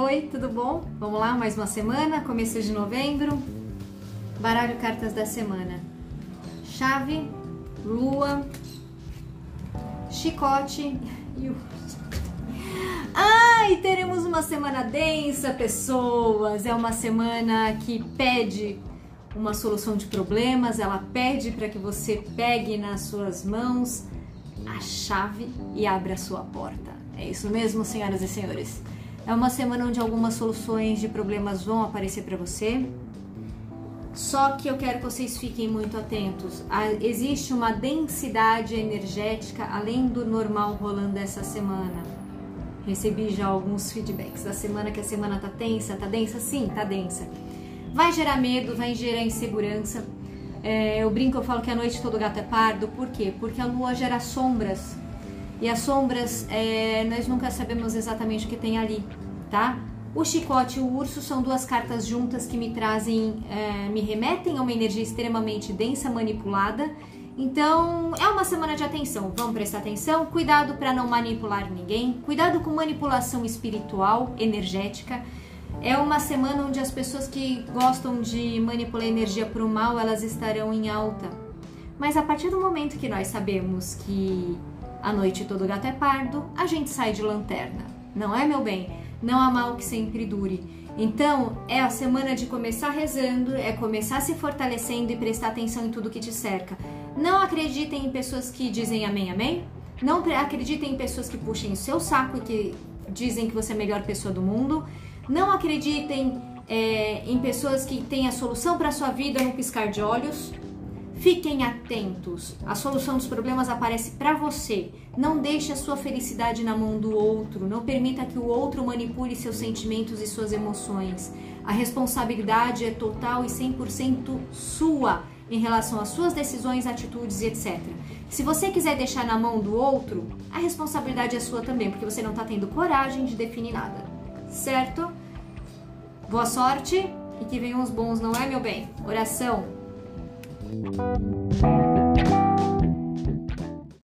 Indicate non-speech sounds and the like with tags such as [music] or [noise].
Oi, tudo bom? Vamos lá, mais uma semana, começo de novembro. Baralho cartas da semana. Chave, lua, chicote [laughs] e o Ai, teremos uma semana densa, pessoas. É uma semana que pede uma solução de problemas, ela pede para que você pegue nas suas mãos a chave e abra a sua porta. É isso mesmo, senhoras e senhores. É uma semana onde algumas soluções de problemas vão aparecer para você. Só que eu quero que vocês fiquem muito atentos. Existe uma densidade energética além do normal rolando essa semana. Recebi já alguns feedbacks da semana que a semana tá tensa, tá densa? Sim, tá densa. Vai gerar medo, vai gerar insegurança. É, eu brinco, eu falo que a noite todo gato é pardo. Por quê? Porque a lua gera sombras. E as sombras, é, nós nunca sabemos exatamente o que tem ali, tá? O chicote e o urso são duas cartas juntas que me trazem, é, me remetem a uma energia extremamente densa, manipulada. Então, é uma semana de atenção. Vamos prestar atenção. Cuidado para não manipular ninguém. Cuidado com manipulação espiritual, energética. É uma semana onde as pessoas que gostam de manipular energia para o mal, elas estarão em alta. Mas a partir do momento que nós sabemos que a noite todo gato é pardo, a gente sai de lanterna. Não é, meu bem? Não há mal que sempre dure. Então, é a semana de começar rezando, é começar se fortalecendo e prestar atenção em tudo que te cerca. Não acreditem em pessoas que dizem amém, amém. Não acreditem em pessoas que puxem o seu saco e que dizem que você é a melhor pessoa do mundo. Não acreditem é, em pessoas que têm a solução para sua vida no piscar de olhos. Fiquem atentos. A solução dos problemas aparece para você. Não deixe a sua felicidade na mão do outro. Não permita que o outro manipule seus sentimentos e suas emoções. A responsabilidade é total e 100% sua em relação às suas decisões, atitudes e etc. Se você quiser deixar na mão do outro, a responsabilidade é sua também, porque você não está tendo coragem de definir nada certo? Boa sorte e que venham os bons, não é, meu bem? Oração. Thank you.